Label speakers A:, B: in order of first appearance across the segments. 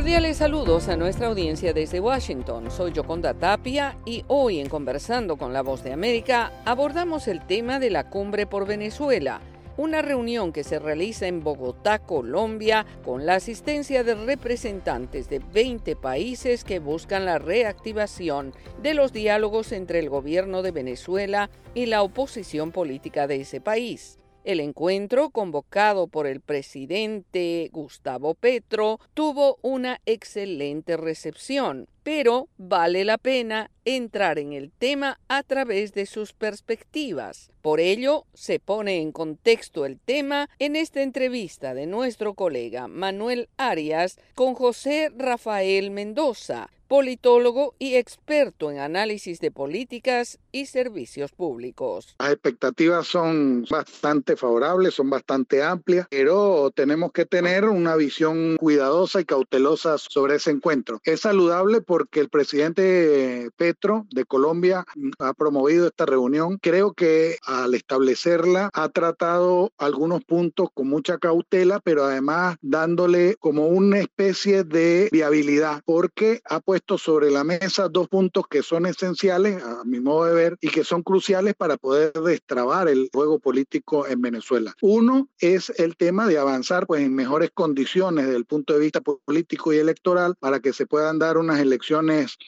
A: Cordiales saludos a nuestra audiencia desde Washington. Soy Yoconda Tapia y hoy en Conversando con la Voz de América abordamos el tema de la cumbre por Venezuela, una reunión que se realiza en Bogotá, Colombia, con la asistencia de representantes de 20 países que buscan la reactivación de los diálogos entre el gobierno de Venezuela y la oposición política de ese país. El encuentro, convocado por el presidente Gustavo Petro, tuvo una excelente recepción, pero vale la pena entrar en el tema a través de sus perspectivas. Por ello, se pone en contexto el tema en esta entrevista de nuestro colega Manuel Arias con José Rafael Mendoza, politólogo y experto en análisis de políticas y servicios públicos.
B: Las expectativas son bastante favorables, son bastante amplias, pero tenemos que tener una visión cuidadosa y cautelosa sobre ese encuentro. Es saludable porque el presidente Petro de Colombia ha promovido esta reunión. Creo que al establecerla ha tratado algunos puntos con mucha cautela, pero además dándole como una especie de viabilidad, porque ha puesto sobre la mesa dos puntos que son esenciales, a mi modo de ver, y que son cruciales para poder destrabar el juego político en Venezuela. Uno es el tema de avanzar pues, en mejores condiciones desde el punto de vista político y electoral para que se puedan dar unas elecciones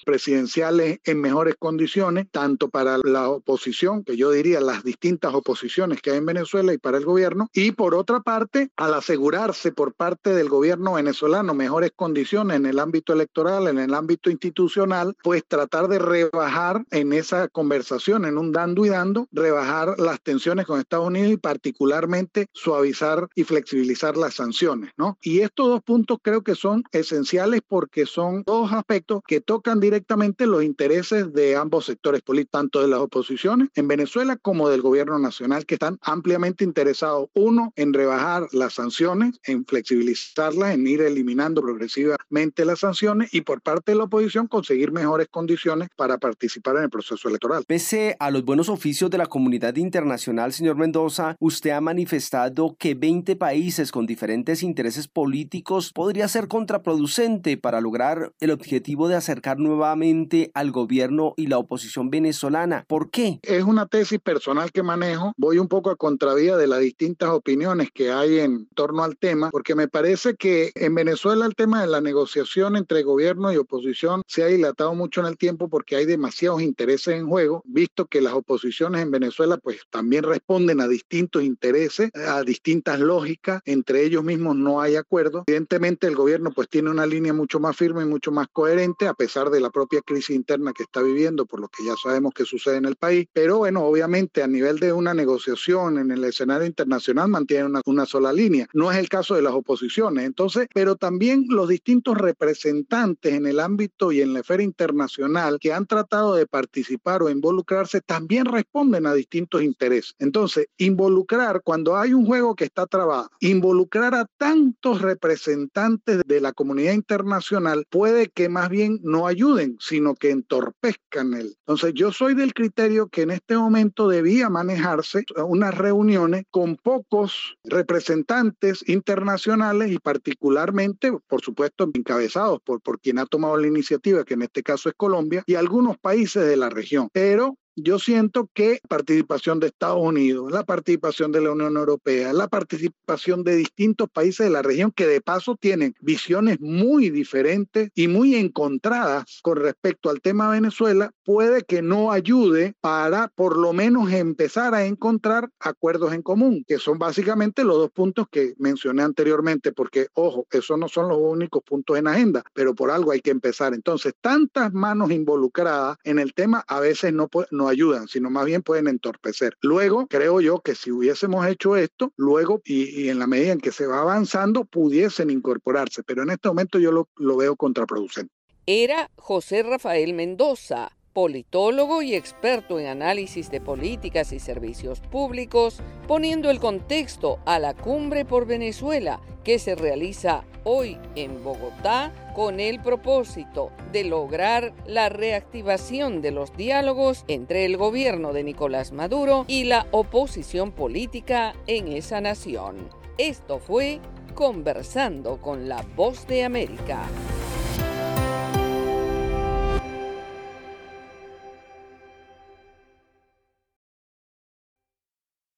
B: presidenciales en mejores condiciones, tanto para la oposición, que yo diría las distintas oposiciones que hay en Venezuela y para el gobierno, y por otra parte, al asegurarse por parte del gobierno venezolano mejores condiciones en el ámbito electoral, en el ámbito institucional, pues tratar de rebajar en esa conversación, en un dando y dando, rebajar las tensiones con Estados Unidos y particularmente suavizar y flexibilizar las sanciones, ¿no? Y estos dos puntos creo que son esenciales porque son dos aspectos que tocan directamente los intereses de ambos sectores políticos, tanto de las oposiciones en Venezuela como del gobierno nacional, que están ampliamente interesados, uno, en rebajar las sanciones, en flexibilizarlas, en ir eliminando progresivamente las sanciones y por parte de la oposición, conseguir mejores condiciones para participar en el proceso electoral.
C: Pese a los buenos oficios de la comunidad internacional, señor Mendoza, usted ha manifestado que 20 países con diferentes intereses políticos podría ser contraproducente para lograr el objetivo de acercar nuevamente al gobierno y la oposición venezolana. ¿Por qué?
B: Es una tesis personal que manejo. Voy un poco a contravía de las distintas opiniones que hay en torno al tema, porque me parece que en Venezuela el tema de la negociación entre gobierno y oposición se ha dilatado mucho en el tiempo porque hay demasiados intereses en juego, visto que las oposiciones en Venezuela pues también responden a distintos intereses, a distintas lógicas, entre ellos mismos no hay acuerdo. Evidentemente el gobierno pues tiene una línea mucho más firme y mucho más coherente a pesar de la propia crisis interna que está viviendo, por lo que ya sabemos que sucede en el país, pero bueno, obviamente a nivel de una negociación en el escenario internacional mantiene una, una sola línea. No es el caso de las oposiciones, entonces, pero también los distintos representantes en el ámbito y en la esfera internacional que han tratado de participar o involucrarse también responden a distintos intereses. Entonces, involucrar cuando hay un juego que está trabado, involucrar a tantos representantes de la comunidad internacional puede que más bien no ayuden, sino que entorpezcan él. Entonces, yo soy del criterio que en este momento debía manejarse unas reuniones con pocos representantes internacionales y particularmente, por supuesto, encabezados por, por quien ha tomado la iniciativa que en este caso es Colombia, y algunos países de la región. Pero yo siento que participación de Estados Unidos, la participación de la Unión Europea, la participación de distintos países de la región que de paso tienen visiones muy diferentes y muy encontradas con respecto al tema Venezuela, puede que no ayude para por lo menos empezar a encontrar acuerdos en común, que son básicamente los dos puntos que mencioné anteriormente, porque ojo, esos no son los únicos puntos en agenda, pero por algo hay que empezar. Entonces, tantas manos involucradas en el tema a veces no, no ayudan, sino más bien pueden entorpecer. Luego, creo yo que si hubiésemos hecho esto, luego y, en la medida en que se va avanzando, pudiesen incorporarse, pero en este momento yo lo, lo veo contraproducente.
A: Era José Rafael Mendoza politólogo y experto en análisis de políticas y servicios públicos, poniendo el contexto a la cumbre por Venezuela que se realiza hoy en Bogotá con el propósito de lograr la reactivación de los diálogos entre el gobierno de Nicolás Maduro y la oposición política en esa nación. Esto fue Conversando con la Voz de América.